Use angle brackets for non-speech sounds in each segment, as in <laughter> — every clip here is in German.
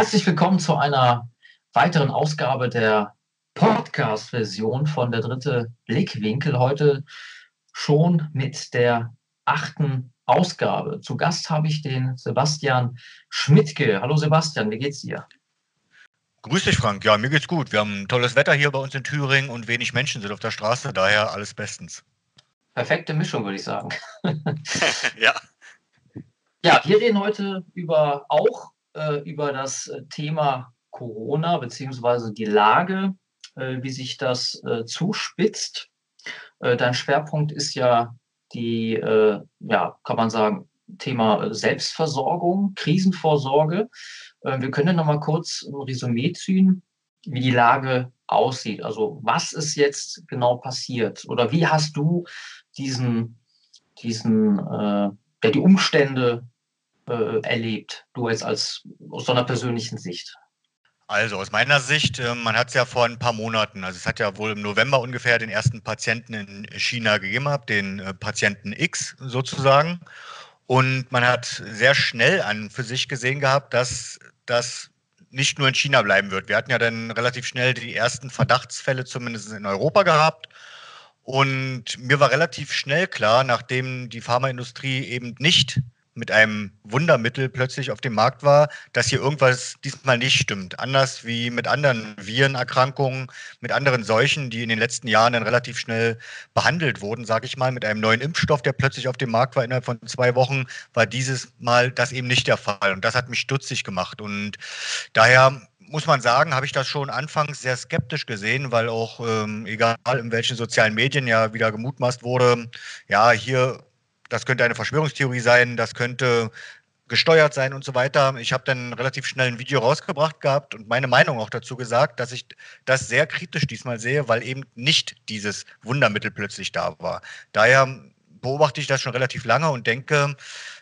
Herzlich willkommen zu einer weiteren Ausgabe der Podcast-Version von der dritte Blickwinkel. Heute schon mit der achten Ausgabe. Zu Gast habe ich den Sebastian Schmidtke. Hallo Sebastian, wie geht's dir? Grüß dich, Frank. Ja, mir geht's gut. Wir haben tolles Wetter hier bei uns in Thüringen und wenig Menschen sind auf der Straße, daher alles bestens. Perfekte Mischung, würde ich sagen. <laughs> ja. Ja, wir reden heute über auch äh, über das äh, Thema Corona beziehungsweise die Lage, äh, wie sich das äh, zuspitzt. Äh, dein Schwerpunkt ist ja die, äh, ja, kann man sagen, Thema Selbstversorgung, Krisenvorsorge. wir können noch mal kurz ein Resümee ziehen, wie die Lage aussieht. Also was ist jetzt genau passiert oder wie hast du diesen, diesen, ja, die Umstände äh, erlebt, du jetzt als aus so einer persönlichen Sicht? Also aus meiner Sicht, äh, man hat es ja vor ein paar Monaten, also es hat ja wohl im November ungefähr den ersten Patienten in China gegeben, den äh, Patienten X sozusagen. Und man hat sehr schnell an für sich gesehen gehabt, dass das nicht nur in China bleiben wird. Wir hatten ja dann relativ schnell die ersten Verdachtsfälle zumindest in Europa gehabt. Und mir war relativ schnell klar, nachdem die Pharmaindustrie eben nicht mit einem Wundermittel plötzlich auf dem Markt war, dass hier irgendwas diesmal nicht stimmt. Anders wie mit anderen Virenerkrankungen, mit anderen Seuchen, die in den letzten Jahren dann relativ schnell behandelt wurden, sage ich mal, mit einem neuen Impfstoff, der plötzlich auf dem Markt war innerhalb von zwei Wochen, war dieses Mal das eben nicht der Fall. Und das hat mich stutzig gemacht. Und daher muss man sagen, habe ich das schon anfangs sehr skeptisch gesehen, weil auch, ähm, egal in welchen sozialen Medien ja wieder gemutmaßt wurde, ja, hier das könnte eine Verschwörungstheorie sein, das könnte gesteuert sein und so weiter. Ich habe dann relativ schnell ein Video rausgebracht gehabt und meine Meinung auch dazu gesagt, dass ich das sehr kritisch diesmal sehe, weil eben nicht dieses Wundermittel plötzlich da war. Daher beobachte ich das schon relativ lange und denke,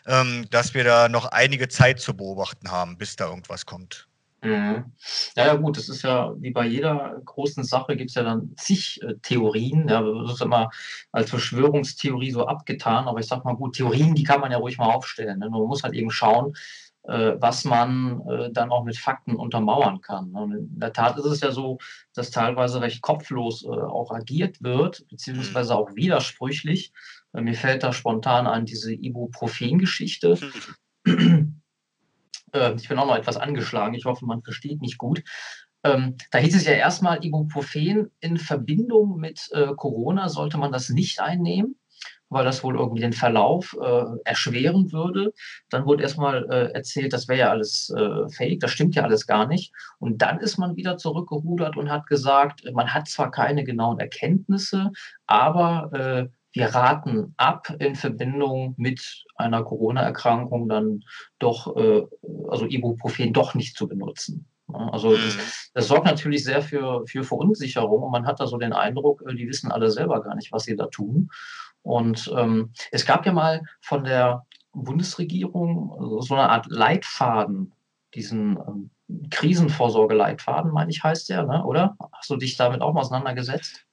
ähm, dass wir da noch einige Zeit zu beobachten haben, bis da irgendwas kommt. Mhm. Ja, ja, gut, das ist ja wie bei jeder großen Sache gibt es ja dann zig äh, Theorien. Ja, das ist immer als Verschwörungstheorie so abgetan, aber ich sag mal gut, Theorien, die kann man ja ruhig mal aufstellen. Ne? Man muss halt eben schauen, äh, was man äh, dann auch mit Fakten untermauern kann. Ne? Und in der Tat ist es ja so, dass teilweise recht kopflos äh, auch agiert wird, beziehungsweise auch widersprüchlich. Äh, mir fällt da spontan an diese Ibuprofen-Geschichte. <clears throat> Äh, ich bin auch noch etwas angeschlagen. Ich hoffe, man versteht mich gut. Ähm, da hieß es ja erstmal, Ibuprofen in Verbindung mit äh, Corona sollte man das nicht einnehmen, weil das wohl irgendwie den Verlauf äh, erschweren würde. Dann wurde erstmal äh, erzählt, das wäre ja alles äh, fake, das stimmt ja alles gar nicht. Und dann ist man wieder zurückgerudert und hat gesagt, man hat zwar keine genauen Erkenntnisse, aber äh, wir raten ab, in Verbindung mit einer Corona-Erkrankung dann doch, äh, also Ibuprofen doch nicht zu benutzen. Also das, mhm. das, sorgt natürlich sehr für, für Verunsicherung und man hat da so den Eindruck, äh, die wissen alle selber gar nicht, was sie da tun. Und ähm, es gab ja mal von der Bundesregierung so eine Art Leitfaden, diesen ähm, Krisenvorsorgeleitfaden, meine ich, heißt der, ne? oder? Hast du dich damit auch mal auseinandergesetzt?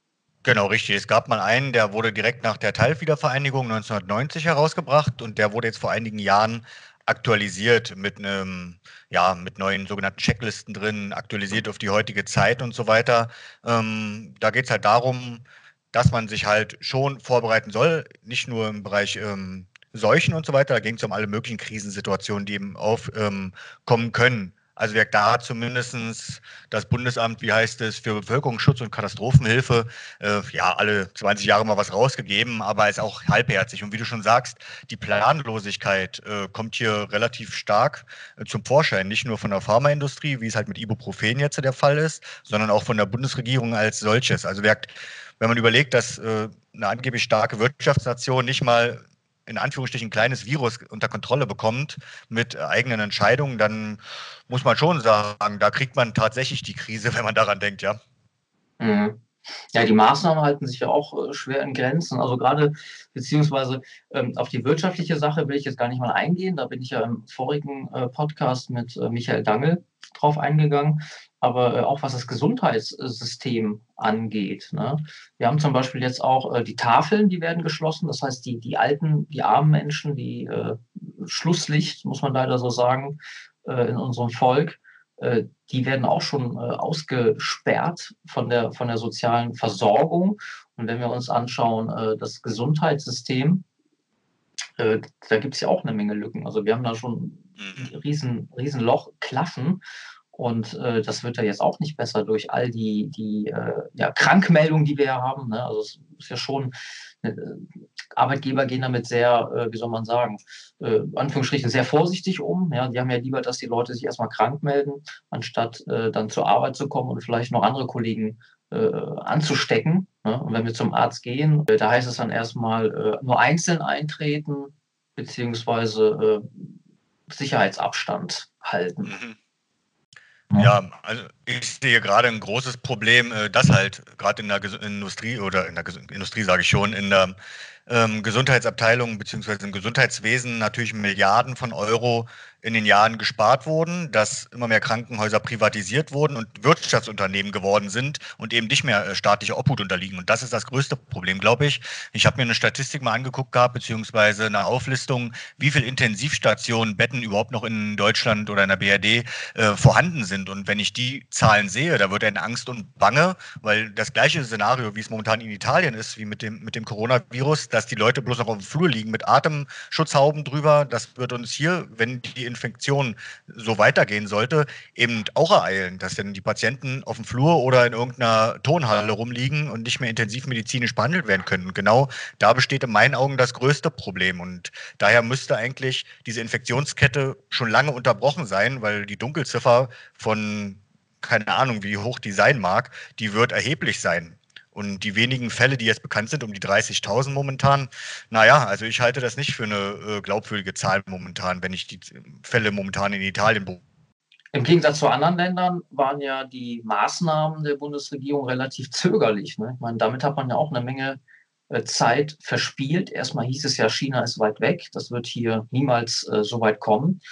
Genau, richtig. Es gab mal einen, der wurde direkt nach der Teilwiedervereinigung 1990 herausgebracht und der wurde jetzt vor einigen Jahren aktualisiert mit einem, ja, mit neuen sogenannten Checklisten drin, aktualisiert auf die heutige Zeit und so weiter. Ähm, da geht es halt darum, dass man sich halt schon vorbereiten soll, nicht nur im Bereich ähm, Seuchen und so weiter, da ging es um alle möglichen Krisensituationen, die eben aufkommen ähm, können. Also wer da zumindest das Bundesamt, wie heißt es, für Bevölkerungsschutz und Katastrophenhilfe, äh, ja, alle 20 Jahre mal was rausgegeben, aber ist auch halbherzig. Und wie du schon sagst, die Planlosigkeit äh, kommt hier relativ stark äh, zum Vorschein, nicht nur von der Pharmaindustrie, wie es halt mit Ibuprofen jetzt der Fall ist, sondern auch von der Bundesregierung als solches. Also wer, wenn man überlegt, dass äh, eine angeblich starke Wirtschaftsnation nicht mal in Anführungsstrichen kleines Virus unter Kontrolle bekommt mit eigenen Entscheidungen, dann muss man schon sagen, da kriegt man tatsächlich die Krise, <laughs> wenn man daran denkt, ja. Mhm. Ja, die Maßnahmen halten sich ja auch äh, schwer in Grenzen. Also gerade beziehungsweise ähm, auf die wirtschaftliche Sache will ich jetzt gar nicht mal eingehen. Da bin ich ja im vorigen äh, Podcast mit äh, Michael Dangel drauf eingegangen aber äh, auch was das Gesundheitssystem angeht. Ne? Wir haben zum Beispiel jetzt auch äh, die Tafeln, die werden geschlossen. Das heißt, die, die alten, die armen Menschen, die äh, Schlusslicht, muss man leider so sagen, in unserem Volk, die werden auch schon äh, ausgesperrt von der, von der sozialen Versorgung. Und wenn wir uns anschauen, äh, das Gesundheitssystem, da gibt es ja auch eine Menge Lücken. Also wir haben da schon ein mhm. riesen, riesen Loch, Klaffen. Und äh, das wird ja jetzt auch nicht besser durch all die, die äh, ja, Krankmeldungen, die wir ja haben. Ne? Also es ist ja schon, äh, Arbeitgeber gehen damit sehr, äh, wie soll man sagen, äh, Anführungsstrichen sehr vorsichtig um. Ja? Die haben ja lieber, dass die Leute sich erstmal krank melden, anstatt äh, dann zur Arbeit zu kommen und vielleicht noch andere Kollegen äh, anzustecken. Ne? Und wenn wir zum Arzt gehen, äh, da heißt es dann erstmal äh, nur einzeln eintreten, beziehungsweise äh, Sicherheitsabstand halten. Mhm. Ja, also ich sehe gerade ein großes Problem, äh, dass halt gerade in der Industrie oder in der Industrie sage ich schon, in der ähm, Gesundheitsabteilung beziehungsweise im Gesundheitswesen natürlich Milliarden von Euro in den Jahren gespart wurden, dass immer mehr Krankenhäuser privatisiert wurden und Wirtschaftsunternehmen geworden sind und eben nicht mehr äh, staatlicher Obhut unterliegen. Und das ist das größte Problem, glaube ich. Ich habe mir eine Statistik mal angeguckt gehabt, beziehungsweise eine Auflistung, wie viele Intensivstationen, Betten überhaupt noch in Deutschland oder in der BRD äh, vorhanden sind. Und wenn ich die Zahlen sehe, da wird eine Angst und Bange, weil das gleiche Szenario, wie es momentan in Italien ist, wie mit dem, mit dem Coronavirus, dass die Leute bloß noch auf dem Flur liegen mit Atemschutzhauben drüber, das wird uns hier, wenn die Infektion so weitergehen sollte, eben auch ereilen, dass dann die Patienten auf dem Flur oder in irgendeiner Tonhalle rumliegen und nicht mehr intensivmedizinisch behandelt werden können. Genau da besteht in meinen Augen das größte Problem. Und daher müsste eigentlich diese Infektionskette schon lange unterbrochen sein, weil die Dunkelziffer von keine Ahnung, wie hoch die sein mag, die wird erheblich sein. Und die wenigen Fälle, die jetzt bekannt sind, um die 30.000 momentan, naja, also ich halte das nicht für eine äh, glaubwürdige Zahl momentan, wenn ich die Fälle momentan in Italien beobachte. Im Gegensatz zu anderen Ländern waren ja die Maßnahmen der Bundesregierung relativ zögerlich. Ne? Ich meine, damit hat man ja auch eine Menge äh, Zeit verspielt. Erstmal hieß es ja, China ist weit weg, das wird hier niemals äh, so weit kommen.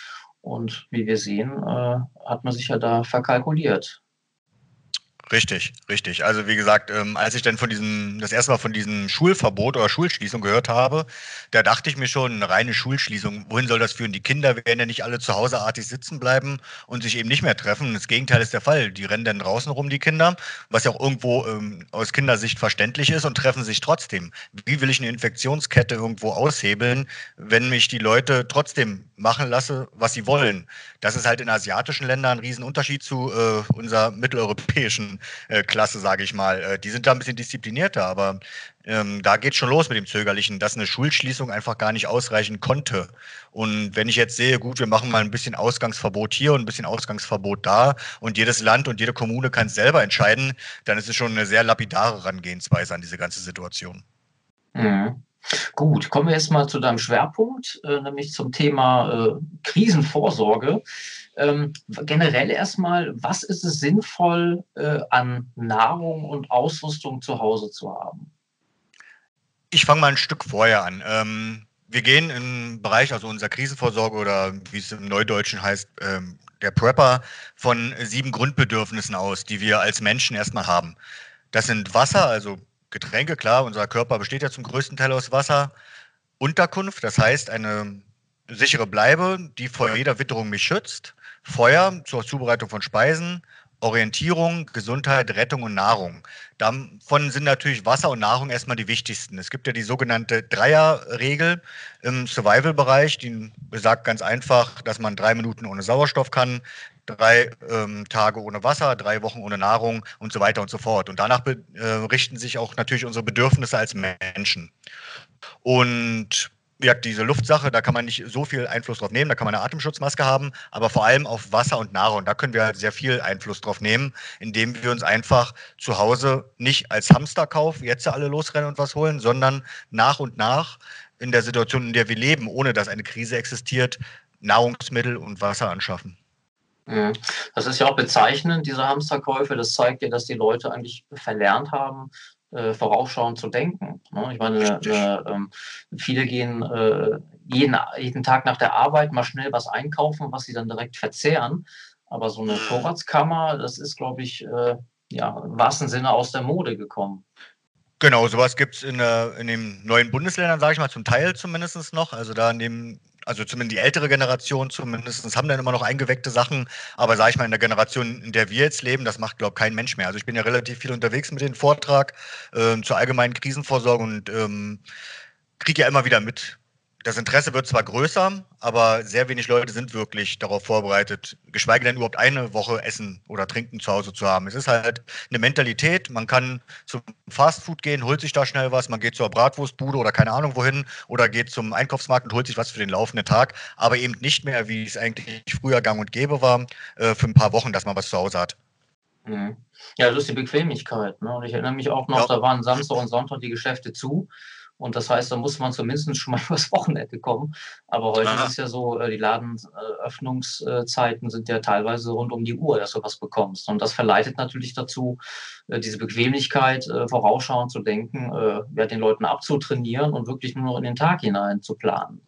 Und wie wir sehen, äh, hat man sich ja da verkalkuliert. Richtig, richtig. Also wie gesagt, ähm, als ich dann von diesem, das erste Mal von diesem Schulverbot oder Schulschließung gehört habe, da dachte ich mir schon, eine reine Schulschließung, wohin soll das führen? Die Kinder werden ja nicht alle zu Hause artig sitzen bleiben und sich eben nicht mehr treffen. Das Gegenteil ist der Fall. Die rennen dann draußen rum, die Kinder, was ja auch irgendwo ähm, aus Kindersicht verständlich ist und treffen sich trotzdem. Wie will ich eine Infektionskette irgendwo aushebeln, wenn mich die Leute trotzdem machen lasse, was sie wollen? Das ist halt in asiatischen Ländern ein Riesenunterschied zu äh, unserer mitteleuropäischen Klasse, sage ich mal. Äh, die sind da ein bisschen disziplinierter, aber ähm, da geht schon los mit dem Zögerlichen, dass eine Schulschließung einfach gar nicht ausreichen konnte. Und wenn ich jetzt sehe, gut, wir machen mal ein bisschen Ausgangsverbot hier und ein bisschen Ausgangsverbot da und jedes Land und jede Kommune kann es selber entscheiden, dann ist es schon eine sehr lapidare Herangehensweise an diese ganze Situation. Mhm. Gut, kommen wir jetzt mal zu deinem Schwerpunkt, äh, nämlich zum Thema äh, Krisenvorsorge. Ähm, generell erstmal, was ist es sinnvoll, äh, an Nahrung und Ausrüstung zu Hause zu haben? Ich fange mal ein Stück vorher an. Ähm, wir gehen im Bereich, also unserer Krisenvorsorge oder wie es im Neudeutschen heißt, ähm, der Prepper, von sieben Grundbedürfnissen aus, die wir als Menschen erstmal haben. Das sind Wasser, also Getränke, klar, unser Körper besteht ja zum größten Teil aus Wasser. Unterkunft, das heißt eine sichere Bleibe, die vor jeder Witterung mich schützt. Feuer zur Zubereitung von Speisen, Orientierung, Gesundheit, Rettung und Nahrung. Davon sind natürlich Wasser und Nahrung erstmal die wichtigsten. Es gibt ja die sogenannte Dreierregel im Survival-Bereich, die besagt ganz einfach, dass man drei Minuten ohne Sauerstoff kann, drei ähm, Tage ohne Wasser, drei Wochen ohne Nahrung und so weiter und so fort. Und danach äh, richten sich auch natürlich unsere Bedürfnisse als Menschen. Und ja, diese Luftsache, da kann man nicht so viel Einfluss drauf nehmen, da kann man eine Atemschutzmaske haben, aber vor allem auf Wasser und Nahrung, da können wir halt sehr viel Einfluss drauf nehmen, indem wir uns einfach zu Hause nicht als Hamsterkauf jetzt alle losrennen und was holen, sondern nach und nach in der Situation, in der wir leben, ohne dass eine Krise existiert, Nahrungsmittel und Wasser anschaffen. Das ist ja auch bezeichnend, diese Hamsterkäufe. Das zeigt ja, dass die Leute eigentlich verlernt haben, äh, vorausschauend zu denken. Ne? Ich meine, äh, äh, viele gehen äh, jeden, jeden Tag nach der Arbeit mal schnell was einkaufen, was sie dann direkt verzehren. Aber so eine mhm. Vorratskammer, das ist, glaube ich, äh, ja, im wahrsten Sinne aus der Mode gekommen. Genau, sowas gibt es in, in den neuen Bundesländern, sage ich mal, zum Teil zumindest noch. Also da in dem also zumindest die ältere Generation zumindest, haben dann immer noch eingeweckte Sachen. Aber sage ich mal, in der Generation, in der wir jetzt leben, das macht, glaube ich, kein Mensch mehr. Also ich bin ja relativ viel unterwegs mit dem Vortrag äh, zur allgemeinen Krisenvorsorge und ähm, kriege ja immer wieder mit, das Interesse wird zwar größer, aber sehr wenig Leute sind wirklich darauf vorbereitet, geschweige denn überhaupt eine Woche Essen oder Trinken zu Hause zu haben. Es ist halt eine Mentalität. Man kann zum Fastfood gehen, holt sich da schnell was, man geht zur Bratwurstbude oder keine Ahnung wohin oder geht zum Einkaufsmarkt und holt sich was für den laufenden Tag, aber eben nicht mehr, wie es eigentlich früher gang und gäbe war, äh, für ein paar Wochen, dass man was zu Hause hat. Mhm. Ja, das ist die Bequemlichkeit. Ne? Und ich erinnere mich auch noch, ja. da waren Samstag und Sonntag die Geschäfte zu. Und das heißt, da muss man zumindest schon mal <laughs> übers Wochenende kommen. Aber heute Aha. ist es ja so, äh, die Ladenöffnungszeiten sind ja teilweise rund um die Uhr, dass du was bekommst. Und das verleitet natürlich dazu, äh, diese Bequemlichkeit äh, vorausschauend zu denken, ja, den Leuten abzutrainieren und wirklich nur noch in den Tag hinein zu planen.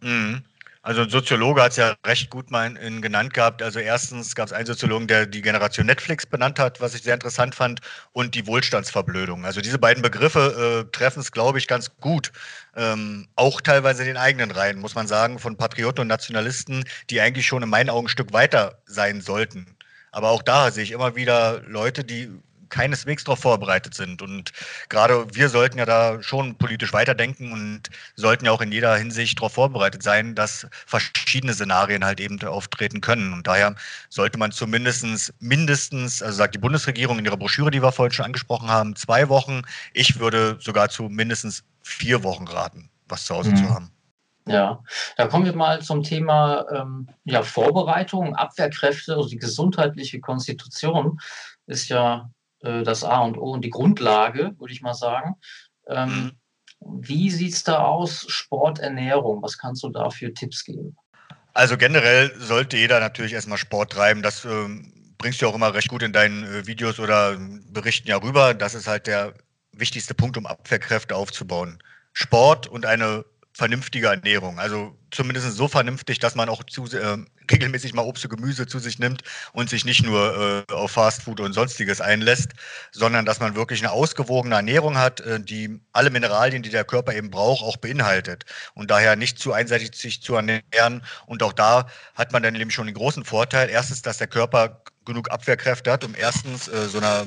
Mhm. Also ein Soziologe hat es ja recht gut mal in, genannt gehabt. Also erstens gab es einen Soziologen, der die Generation Netflix benannt hat, was ich sehr interessant fand, und die Wohlstandsverblödung. Also diese beiden Begriffe äh, treffen es, glaube ich, ganz gut. Ähm, auch teilweise in den eigenen Reihen, muss man sagen, von Patrioten und Nationalisten, die eigentlich schon in meinen Augen ein Stück weiter sein sollten. Aber auch da sehe ich immer wieder Leute, die keineswegs darauf vorbereitet sind. Und gerade wir sollten ja da schon politisch weiterdenken und sollten ja auch in jeder Hinsicht darauf vorbereitet sein, dass verschiedene Szenarien halt eben auftreten können. Und daher sollte man zumindest mindestens, also sagt die Bundesregierung in ihrer Broschüre, die wir vorhin schon angesprochen haben, zwei Wochen. Ich würde sogar zu mindestens vier Wochen raten, was zu Hause mhm. zu haben. Ja, da kommen wir mal zum Thema ähm, ja, Vorbereitung, Abwehrkräfte, also die gesundheitliche Konstitution ist ja äh, das A und O und die Grundlage, würde ich mal sagen. Ähm, mhm. Wie sieht es da aus, Sport, Ernährung? Was kannst du da für Tipps geben? Also generell sollte jeder natürlich erstmal Sport treiben. Das ähm, bringst du auch immer recht gut in deinen äh, Videos oder Berichten ja rüber. Das ist halt der wichtigste Punkt, um Abwehrkräfte aufzubauen. Sport und eine vernünftige Ernährung. Also zumindest so vernünftig, dass man auch zu, äh, regelmäßig mal Obst und Gemüse zu sich nimmt und sich nicht nur äh, auf Fastfood und sonstiges einlässt, sondern dass man wirklich eine ausgewogene Ernährung hat, äh, die alle Mineralien, die der Körper eben braucht, auch beinhaltet. Und daher nicht zu einseitig sich zu ernähren. Und auch da hat man dann eben schon den großen Vorteil. Erstens, dass der Körper genug Abwehrkräfte hat, um erstens äh, so einer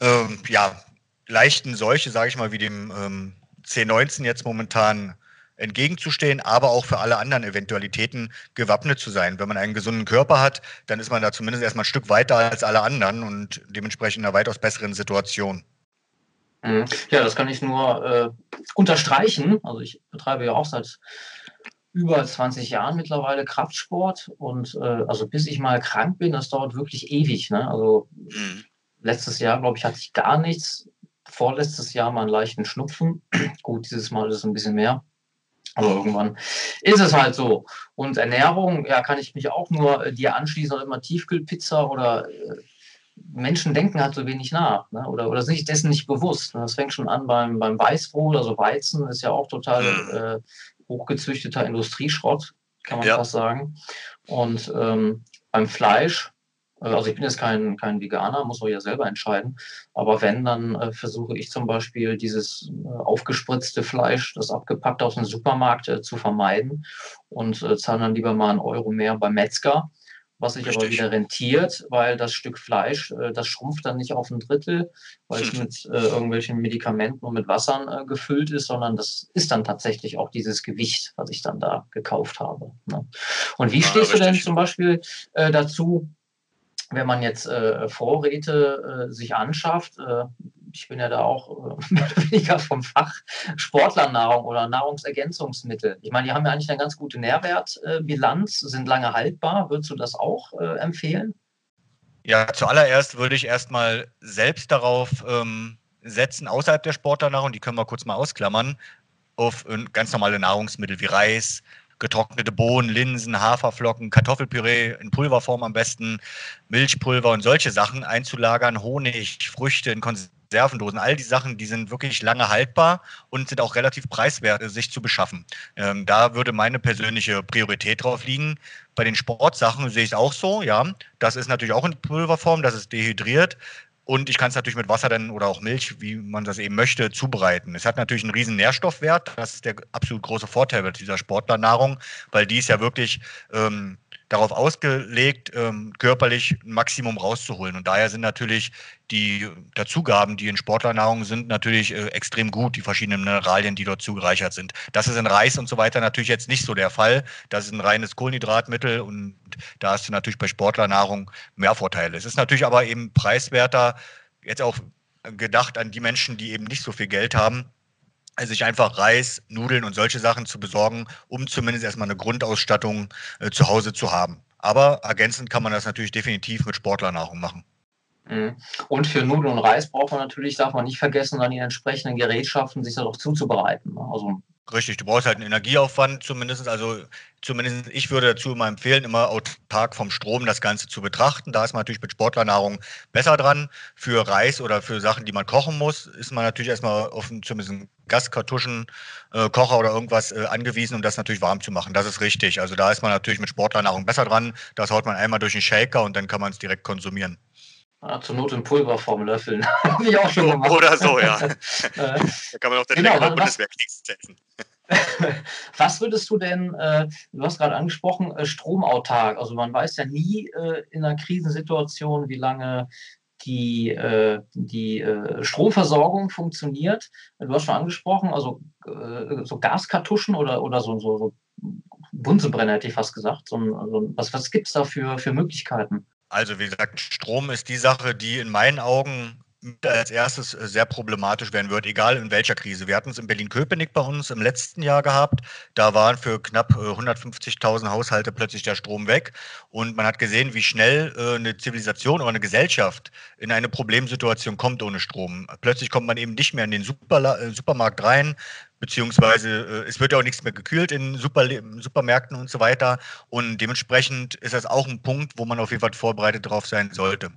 ähm, ja, leichten Seuche, sage ich mal, wie dem ähm, C19 jetzt momentan entgegenzustehen, aber auch für alle anderen Eventualitäten gewappnet zu sein. Wenn man einen gesunden Körper hat, dann ist man da zumindest erstmal ein Stück weiter als alle anderen und dementsprechend in einer weitaus besseren Situation. Mhm. Ja, das kann ich nur äh, unterstreichen. Also ich betreibe ja auch seit über 20 Jahren mittlerweile Kraftsport und äh, also bis ich mal krank bin, das dauert wirklich ewig. Ne? Also mhm. letztes Jahr, glaube ich, hatte ich gar nichts. Vorletztes Jahr mal einen leichten Schnupfen. <clears throat> Gut, dieses Mal ist es ein bisschen mehr. Aber irgendwann ist es halt so. Und Ernährung, ja, kann ich mich auch nur äh, dir anschließen, oder immer Tiefkühlpizza oder äh, Menschen denken halt so wenig nach ne? oder, oder sind sich dessen nicht bewusst. Ne? Das fängt schon an beim, beim Weißbrot, also Weizen ist ja auch total mhm. äh, hochgezüchteter Industrieschrott, kann man ja. fast sagen. Und ähm, beim Fleisch, also ich bin jetzt kein, kein Veganer, muss man ja selber entscheiden. Aber wenn, dann äh, versuche ich zum Beispiel dieses äh, aufgespritzte Fleisch, das abgepackt aus dem Supermarkt äh, zu vermeiden und äh, zahle dann lieber mal einen Euro mehr beim Metzger, was sich aber wieder rentiert, weil das Stück Fleisch, äh, das schrumpft dann nicht auf ein Drittel, weil es mit irgendwelchen Medikamenten und mit Wassern gefüllt ist, sondern das ist dann tatsächlich auch dieses Gewicht, was ich dann da gekauft habe. Ne? Und wie ja, stehst richtig. du denn zum Beispiel dazu, wenn man jetzt äh, Vorräte äh, sich anschafft, äh, ich bin ja da auch äh, <laughs> weniger vom Fach Sportlernahrung oder Nahrungsergänzungsmittel. Ich meine, die haben ja eigentlich eine ganz gute Nährwertbilanz, sind lange haltbar. Würdest du das auch äh, empfehlen? Ja, zuallererst würde ich erstmal selbst darauf ähm, setzen, außerhalb der Sportlernahrung, die können wir kurz mal ausklammern, auf ganz normale Nahrungsmittel wie Reis, getrocknete Bohnen, Linsen, Haferflocken, Kartoffelpüree in Pulverform am besten, Milchpulver und solche Sachen einzulagern, Honig, Früchte in Konservendosen, all die Sachen, die sind wirklich lange haltbar und sind auch relativ preiswert, sich zu beschaffen. Ähm, da würde meine persönliche Priorität drauf liegen. Bei den Sportsachen sehe ich es auch so, ja. Das ist natürlich auch in Pulverform, das ist dehydriert Und ich kann es natürlich mit Wasser dann oder auch Milch, wie man das eben möchte, zubereiten. Es hat natürlich einen riesen Nährstoffwert. Das ist der absolut große Vorteil bei dieser Sportlernahrung, weil die ist ja wirklich ähm, darauf ausgelegt, ähm, körperlich ein Maximum rauszuholen. Und daher sind natürlich die Dazugaben, die in Sportlernahrung sind, natürlich äh, extrem gut, die verschiedenen Mineralien, die dort zugereichert sind. Das ist in Reis und so weiter natürlich jetzt nicht so der Fall. Das ist ein reines Kohlenhydratmittel und da hast du natürlich bei Sportlernahrung mehr Vorteile. Es ist natürlich aber eben preiswerter, jetzt auch gedacht an die Menschen, die eben nicht so viel Geld haben, sich einfach Reis, Nudeln und solche Sachen zu besorgen, um zumindest erstmal eine Grundausstattung äh, zu Hause zu haben. Aber ergänzend kann man das natürlich definitiv mit Sportlernahrung machen. Mhm. Und für Nudeln und Reis braucht man natürlich, darf man nicht vergessen, dann die entsprechenden Gerätschaften sich darauf zuzubereiten. Ne? Also Richtig, du brauchst halt einen Energieaufwand zumindest. Also zumindest ich würde dazu immer empfehlen, immer autark vom Strom das Ganze zu betrachten. Da ist man natürlich mit Sportlernahrung besser dran. Für Reis oder für Sachen, die man kochen muss, ist man natürlich erstmal auf einen, zumindest einen Gaskartuschenkocher äh, oder irgendwas äh, angewiesen, um das natürlich warm zu machen. Das ist richtig. Also da ist man natürlich mit Sportlernahrung besser dran. Das haut man einmal durch den Shaker und dann kann man es direkt konsumieren. Ah, zur Not in Pulverform löffeln. <laughs> Habe ich auch schon <laughs> gemacht. Oder so, ja. Äh, <laughs> da kann man auch den genau, Bundeswehrkriegs setzen. was würdest du denn, äh, du hast gerade angesprochen, äh, stromautark. Also man weiß ja nie äh, in einer Krisensituation, wie lange die, äh, die äh, Stromversorgung funktioniert. Du hast schon angesprochen, also so Gaskartuschen oder, oder so, so, so Bunsenbrenner, hätte ich fast gesagt. So, so, was was gibt es da für, für Möglichkeiten? Also wie gesagt, Strom ist die Sache, die in meinen Augen als erstes äh, sehr problematisch werden wird, egal in welcher Krise. Wir hatten es in Berlin-Köpenick bei uns im letzten Jahr gehabt. Da waren für knapp 150.000 äh, Haushalte plötzlich der Strom weg. Und man hat gesehen, wie schnell äh, eine Zivilisation oder eine Gesellschaft in eine Problemsituation kommt ohne Strom. Plötzlich kommt man eben nicht mehr in den Supermarkt rein, beziehungsweise es wird ja auch nichts mehr gekühlt in Super Supermärkten und so weiter. Und dementsprechend ist das auch ein Punkt, wo man auf jeden Fall vorbereitet drauf sein sollte.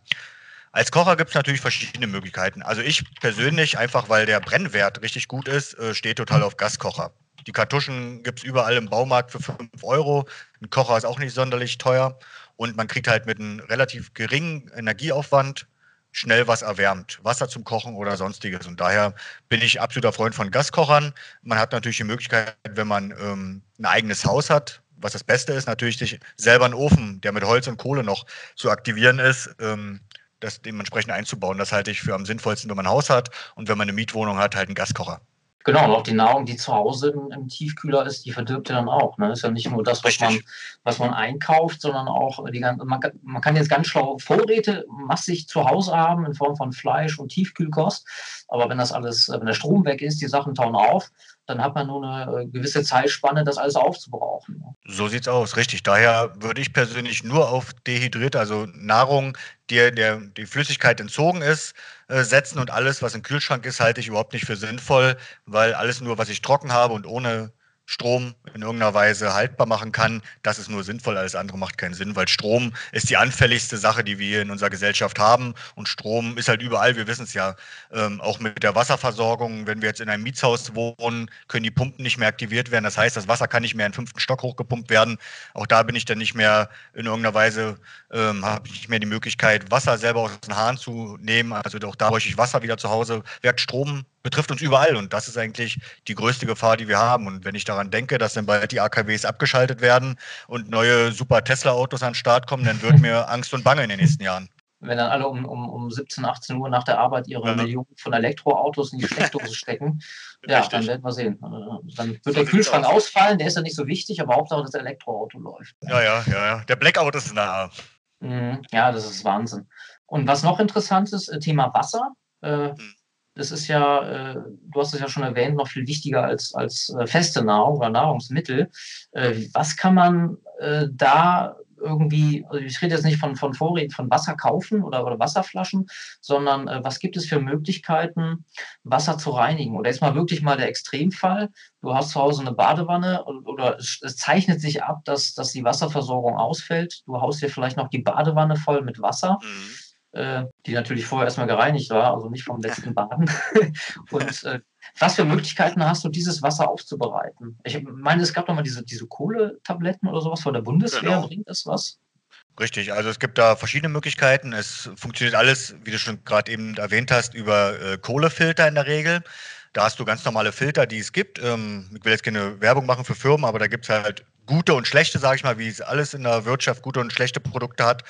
Als Kocher gibt es natürlich verschiedene Möglichkeiten. Also ich persönlich, einfach weil der Brennwert richtig gut ist, äh, stehe total auf Gaskocher. Die Kartuschen gibt es überall im Baumarkt für 5 Euro. Ein Kocher ist auch nicht sonderlich teuer. Und man kriegt halt mit einem relativ geringen Energieaufwand schnell was erwärmt. Wasser zum Kochen oder sonstiges. Und daher bin ich absoluter Freund von Gaskochern. Man hat natürlich die Möglichkeit, wenn man ähm, ein eigenes Haus hat, was das Beste ist, natürlich sich selber einen Ofen, der mit Holz und Kohle noch zu aktivieren ist, ähm, das dementsprechend einzubauen. Das halte ich für am sinnvollsten, wenn man ein Haus hat und wenn man eine Mietwohnung hat, halt einen Gaskocher. Genau, und auch die Nahrung, die zu Hause im, im Tiefkühler ist, die verdirbt ja dann auch. Ne? Ist ja nicht nur das, was man, was man einkauft, sondern auch die ganze, man, man kann jetzt ganz schlau Vorräte massig zu Hause haben in Form von Fleisch und Tiefkühlkost. Aber wenn das alles, wenn der Strom weg ist, die Sachen tauen auf, dann hat man nur eine äh, gewisse Zeitspanne, das alles aufzubrauchen. Ne? So sieht's aus, richtig. Daher würde ich persönlich nur auf dehydrierte, also Nahrung, die der die Flüssigkeit entzogen ist, äh, setzen und alles, was im Kühlschrank ist, halte ich überhaupt nicht für sinnvoll, weil alles nur, was ich trocken habe und ohne Strom in irgendeiner Weise haltbar machen kann. Das ist nur sinnvoll, alles andere macht keinen Sinn, weil Strom ist die anfälligste Sache, die wir in unserer Gesellschaft haben. Und Strom ist halt überall, wir wissen es ja, ähm, auch mit der Wasserversorgung. Wenn wir jetzt in einem Mietshaus wohnen, können die Pumpen nicht mehr aktiviert werden. Das heißt, das Wasser kann nicht mehr in den fünften Stock hochgepumpt werden. Auch da bin ich dann nicht mehr in irgendeiner Weise, ähm, habe ich nicht mehr die Möglichkeit, Wasser selber aus den Haaren zu nehmen. Also auch da bräuchte ich Wasser wieder zu Hause. Wirkt Strom betrifft uns überall und das ist eigentlich die größte Gefahr, die wir haben. Und wenn ich daran denke, dass dann bald die AKWs abgeschaltet werden und neue super Tesla-Autos an den Start kommen, dann wird <laughs> mir Angst und Bange in den nächsten Jahren. Wenn dann alle um, um, um 17, 18 Uhr nach der Arbeit ihre ja. Millionen von Elektroautos in die Steckdose <laughs> stecken, ja, Richtig. dann werden wir sehen. Äh, dann wird so der Kühlschrank ausfallen, der ist ja nicht so wichtig, aber Hauptsache das Elektroauto läuft. Ja, ja, ja, ja. Der Blackout ist nahe. Mhm. Ja, das ist Wahnsinn. Und was noch interessant ist, äh, Thema Wasser. Äh, hm das ist ja, äh, du hast es ja schon erwähnt, noch viel wichtiger als, als äh, feste Nahrung oder Nahrungsmittel. Äh, was kann man da irgendwie, also ich rede jetzt nicht von, von Vorräten von Wasser kaufen oder, oder Wasserflaschen, sondern äh, was gibt es für Möglichkeiten, Wasser zu reinigen? Oder jetzt mal wirklich mal der Extremfall, du hast zu Hause eine Badewanne oder, oder es, es, zeichnet sich ab, dass, dass die Wasserversorgung ausfällt. Du haust dir vielleicht noch die Badewanne voll mit Wasser. Mhm die natürlich vorher erstmal gereinigt war, also nicht vom letzten <laughs> Baden. <laughs> und äh, was für Möglichkeiten hast du, dieses Wasser aufzubereiten? Ich meine, es gab doch mal diese, diese Kohletabletten oder sowas von der Bundeswehr. Genau. Bringt das was? Richtig, also es gibt da verschiedene Möglichkeiten. Es funktioniert alles, wie du schon gerade eben erwähnt hast, über äh, Kohlefilter in der Regel. Da hast du ganz normale Filter, die es gibt. Ähm, ich will jetzt keine Werbung machen für Firmen, aber da gibt es halt gute und schlechte, sage ich mal, wie es alles in der Wirtschaft gute und schlechte Produkte hat.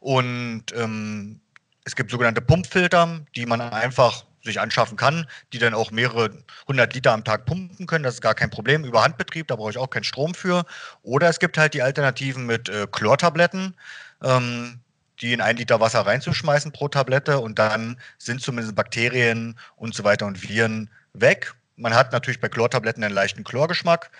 Und ähm, es gibt sogenannte Pumpfilter, die man einfach sich anschaffen kann, die dann auch mehrere hundert Liter am Tag pumpen können. Das ist gar kein Problem. Über Handbetrieb, da brauche ich auch keinen Strom für. Oder es gibt halt die Alternativen mit äh, Chlortabletten, ähm, die in ein Liter Wasser reinzuschmeißen pro Tablette und dann sind zumindest Bakterien und so weiter und Viren weg. Man hat natürlich bei Chlortabletten einen leichten Chlorgeschmack.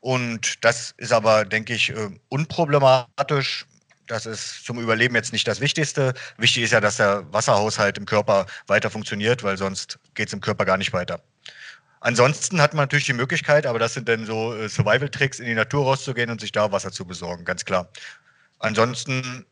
Und das ist aber, denke ich, äh, unproblematisch. Das ist zum Überleben jetzt nicht das Wichtigste. Wichtig ist ja, dass der Wasserhaushalt im Körper weiter funktioniert, weil sonst geht es im Körper gar nicht weiter. Ansonsten hat man natürlich die Möglichkeit, aber das sind dann so äh, Survival-Tricks, in die Natur rauszugehen und sich da Wasser zu besorgen, ganz klar. Ansonsten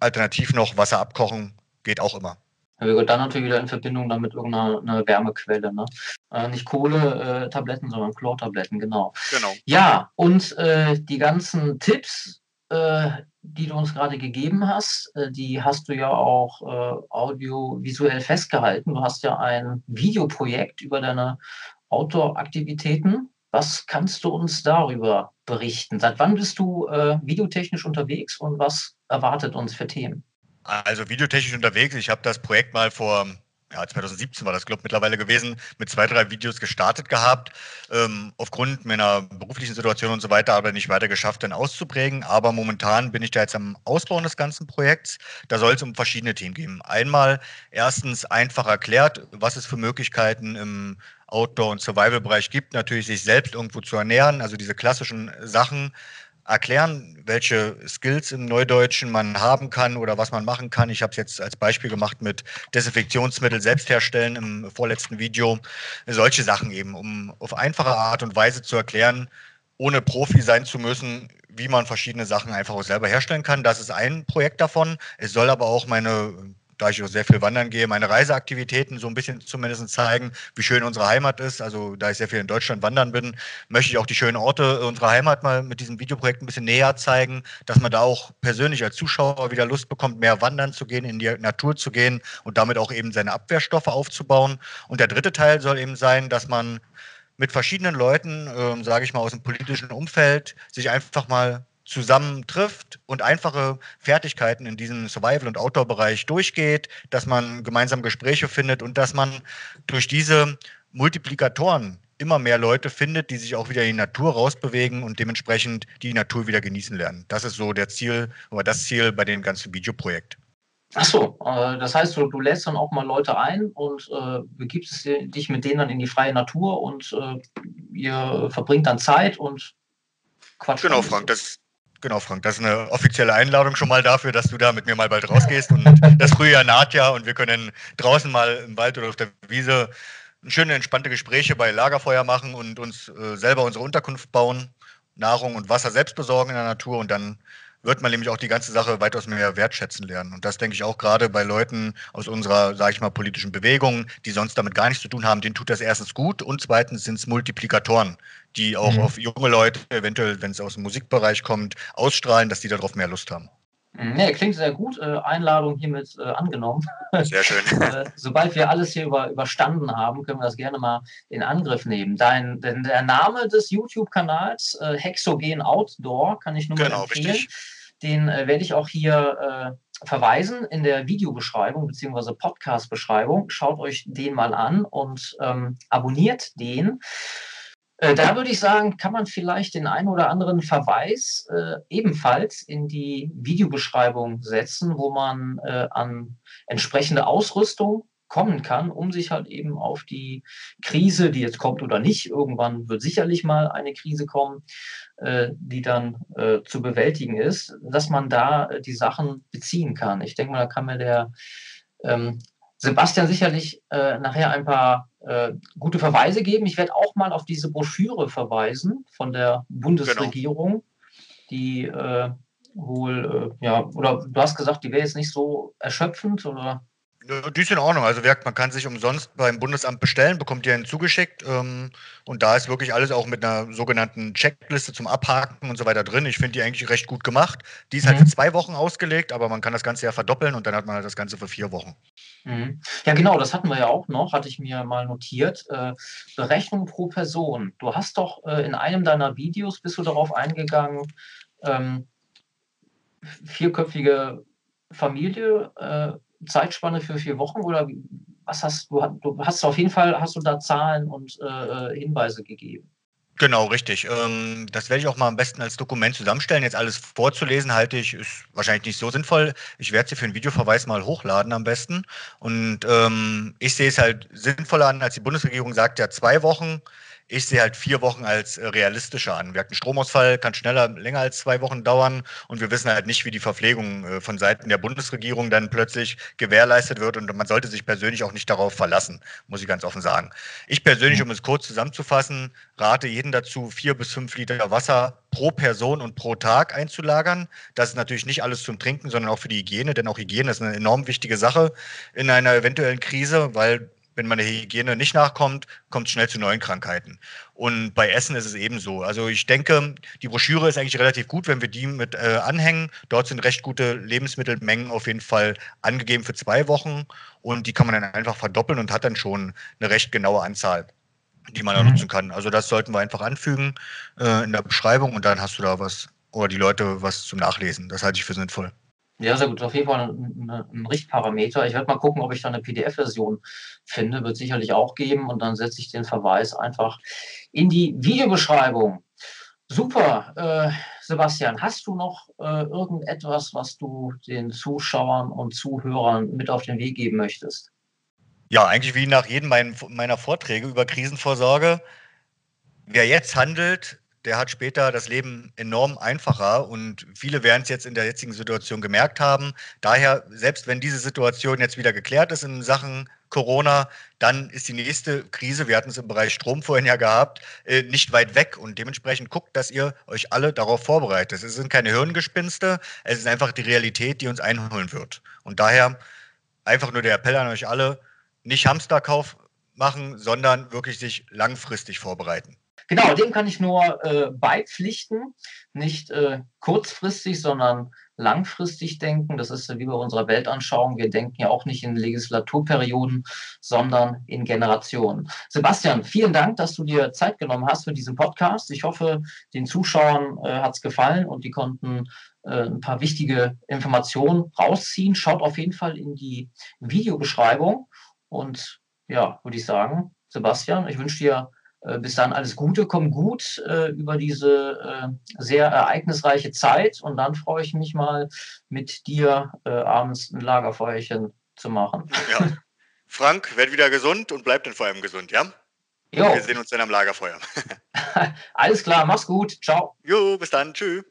alternativ noch Wasser abkochen, geht auch immer. Ja, dann natürlich wieder in Verbindung dann mit irgendeiner Wärmequelle. Ne? Äh, nicht Kohletabletten, äh, sondern Chlortabletten, genau. Genau. Ja, und äh, die ganzen Tipps, äh, die du uns gerade gegeben hast, äh, die hast du ja auch äh, audiovisuell festgehalten. Du hast ja ein Videoprojekt über deine Outdoor-Aktivitäten. Was kannst du uns darüber berichten? Seit wann bist du äh, videotechnisch unterwegs und was erwartet uns für Themen? Also videotechnisch unterwegs. Ich habe das Projekt mal vor ja, 2017 war das, glaube ich, mittlerweile gewesen, mit zwei, drei Videos gestartet gehabt. Ähm, aufgrund meiner beruflichen Situation und so weiter aber nicht weiter geschafft, dann auszuprägen. Aber momentan bin ich da jetzt am Ausbauen des ganzen Projekts. Da soll es um verschiedene Themen gehen. Einmal erstens einfach erklärt, was es für Möglichkeiten im Outdoor- und Survival-Bereich gibt. Natürlich sich selbst irgendwo zu ernähren, also diese klassischen Sachen erklären, welche Skills im Neudeutschen man haben kann oder was man machen kann. Ich habe es jetzt als Beispiel gemacht mit Desinfektionsmittel selbst herstellen im vorletzten Video. Solche Sachen eben, um auf einfache Art und Weise zu erklären, ohne Profi sein zu müssen, wie man verschiedene Sachen einfach auch selber herstellen kann. Das ist ein Projekt davon. Es soll aber auch meine da ich auch sehr viel wandern gehe, meine Reiseaktivitäten so ein bisschen zumindest zeigen, wie schön unsere Heimat ist. Also da ich sehr viel in Deutschland wandern bin, möchte ich auch die schönen Orte unserer Heimat mal mit diesem Videoprojekt ein bisschen näher zeigen, dass man da auch persönlich als Zuschauer wieder Lust bekommt, mehr wandern zu gehen, in die Natur zu gehen und damit auch eben seine Abwehrstoffe aufzubauen. Und der dritte Teil soll eben sein, dass man mit verschiedenen Leuten, äh, sage ich mal, aus dem politischen Umfeld sich einfach mal zusammentrifft und einfache Fertigkeiten in diesem Survival- und Outdoor-Bereich durchgeht, dass man gemeinsam Gespräche findet und dass man durch diese Multiplikatoren immer mehr Leute findet, die sich auch wieder in die Natur rausbewegen und dementsprechend die Natur wieder genießen lernen. Das ist so der Ziel oder das Ziel bei dem ganzen Videoprojekt. Ach so, äh, das heißt, du, du, lädst dann auch mal Leute ein und äh, begibst dich mit denen dann in die freie Natur und äh, ihr verbringt dann Zeit und quatscht. Genau, Frank, das, Genau, Frank, das ist eine offizielle Einladung schon mal dafür, dass du da mit mir mal bald rausgehst. Und das Frühjahr naht ja und wir können draußen mal im Wald oder auf der Wiese schöne, entspannte Gespräche bei Lagerfeuer machen und uns äh, selber unsere Unterkunft bauen, Nahrung und Wasser selbst besorgen in der Natur und dann wird man nämlich auch die ganze Sache weitaus mehr wertschätzen lernen. Und das denke ich auch gerade bei Leuten aus unserer, sage ich mal, politischen Bewegung, die sonst damit gar nichts zu tun haben, denen tut das erstens gut und zweitens sind es Multiplikatoren, die auch mhm. auf junge Leute, eventuell, wenn es aus dem Musikbereich kommt, ausstrahlen, dass die darauf mehr Lust haben. Mhm. Nee, klingt sehr gut. Äh, Einladung hiermit äh, angenommen. Sehr schön. <laughs> äh, sobald wir alles hier über, überstanden haben, können wir das gerne mal in Angriff nehmen. Dein, denn der Name des YouTube-Kanals, Hexogen Outdoor, kann ich nur genau, mal empfehlen. Richtig. Den werde ich auch hier verweisen in der Videobeschreibung bzw. Podcast-Beschreibung. Schaut euch den mal an und ähm, abonniert den. Äh, da würde ich sagen, kann man vielleicht den einen oder anderen Verweis äh, ebenfalls in die Videobeschreibung setzen, wo man äh, an entsprechende Ausrüstung kommen kann, um sich halt eben auf die Krise, die jetzt kommt oder nicht, irgendwann wird sicherlich mal eine Krise kommen, äh, die dann äh, zu bewältigen ist, dass man da äh, die Sachen beziehen kann. Ich denke mal, da kann mir der ähm, Sebastian sicherlich äh, nachher ein paar äh, gute Verweise geben. Ich werde auch mal auf diese Broschüre verweisen von der Bundesregierung, genau. die äh, wohl, äh, ja, oder du hast gesagt, die wäre jetzt nicht so erschöpfend, oder? Die ist in Ordnung. Also man kann sich umsonst beim Bundesamt bestellen, bekommt ihr einen zugeschickt. Ähm, und da ist wirklich alles auch mit einer sogenannten Checkliste zum Abhaken und so weiter drin. Ich finde die eigentlich recht gut gemacht. Die ist halt mhm. halt für zwei Wochen ausgelegt, aber man kann das Ganze ja verdoppeln und dann hat man halt das Ganze für vier Wochen. Mhm. Ja, genau, das hatten wir ja auch noch, hatte ich mir mal notiert. Äh, Berechnung pro Person. Du hast doch äh, in einem deiner Videos, bist du darauf eingegangen, ähm, vierköpfige Familie, äh, Zeitspanne für vier Wochen oder was hast du? Du hast auf jeden Fall hast du da Zahlen und äh, äh, Hinweise gegeben. Genau, richtig. Ähm, das werde ich auch mal am besten als Dokument zusammenstellen. Jetzt alles vorzulesen, halte ich, ist wahrscheinlich nicht so sinnvoll. Ich werde sie für einen Videoverweis mal hochladen am besten. Und ähm, ich sehe es halt sinnvoller an, als die Bundesregierung sagt ja zwei Wochen. Ich sehe halt vier Wochen als äh, realistischer an. Wir hatten Stromausfall, kann schneller, länger als zwei Wochen dauern und wir wissen halt nicht, wie die Verpflegung äh, von Seiten der Bundesregierung dann plötzlich gewährleistet wird und man sollte sich persönlich auch nicht darauf verlassen, muss ich ganz offen sagen. Ich persönlich, um es kurz zusammenzufassen, rate jeden dazu, vier bis fünf Liter Wasser pro Person und pro Tag einzulagern. Das ist natürlich nicht alles zum Trinken, sondern auch für die Hygiene, denn auch Hygiene ist eine enorm wichtige Sache in einer eventuellen Krise, weil wenn man der Hygiene nicht nachkommt, kommt es schnell zu neuen Krankheiten. Und bei Essen ist es ebenso. Also ich denke, die Broschüre ist eigentlich relativ gut, wenn wir die mit äh, anhängen. Dort sind recht gute Lebensmittelmengen auf jeden Fall angegeben für zwei Wochen und die kann man dann einfach verdoppeln und hat dann schon eine recht genaue Anzahl die man mhm. nutzen kann. Also das sollten wir einfach anfügen äh, in der Beschreibung und dann hast du da was oder die Leute was zum Nachlesen. Das halte ich für sinnvoll. Ja, sehr gut. Auf jeden Fall ein, ein Richtparameter. Ich werde mal gucken, ob ich da eine PDF-Version finde. Wird sicherlich auch geben. Und dann setze ich den Verweis einfach in die Videobeschreibung. Super. Äh, Sebastian, hast du noch äh, irgendetwas, was du den Zuschauern und Zuhörern mit auf den Weg geben möchtest? Ja, eigentlich wie nach jedem meiner Vorträge über Krisenvorsorge. Wer jetzt handelt, der hat später das Leben enorm einfacher und viele werden es jetzt in der jetzigen Situation gemerkt haben. Daher, selbst wenn diese Situation jetzt wieder geklärt ist in Sachen Corona, dann ist die nächste Krise, wir hatten es im Bereich Strom vorhin ja gehabt, äh, nicht weit weg und dementsprechend guckt, dass ihr euch alle darauf vorbereitet. Es sind keine Hirngespinste, es ist einfach die Realität, die uns einholen wird. Und daher einfach nur der Appell an euch alle, nicht Hamsterkauf machen, sondern wirklich sich langfristig vorbereiten. Genau, dem kann ich nur äh, beipflichten. Nicht äh, kurzfristig, sondern langfristig denken. Das ist wie bei unserer Weltanschauung. Wir denken ja auch nicht in Legislaturperioden, sondern in Generationen. Sebastian, vielen Dank, dass du dir Zeit genommen hast für diesen Podcast. Ich hoffe, den Zuschauern äh, hat es gefallen und die konnten äh, ein paar wichtige Informationen rausziehen. Schaut auf jeden Fall in die Videobeschreibung. Und ja, würde ich sagen, Sebastian, ich wünsche dir bis dann alles Gute, komm gut äh, über diese äh, sehr ereignisreiche Zeit und dann freue ich mich mal mit dir äh, abends ein Lagerfeuerchen zu machen. Ja. Frank, werd wieder gesund und bleib dann vor allem gesund, ja? Jo. Wir sehen uns dann am Lagerfeuer. <laughs> alles klar, mach's gut, ciao. Jo, bis dann, tschüss.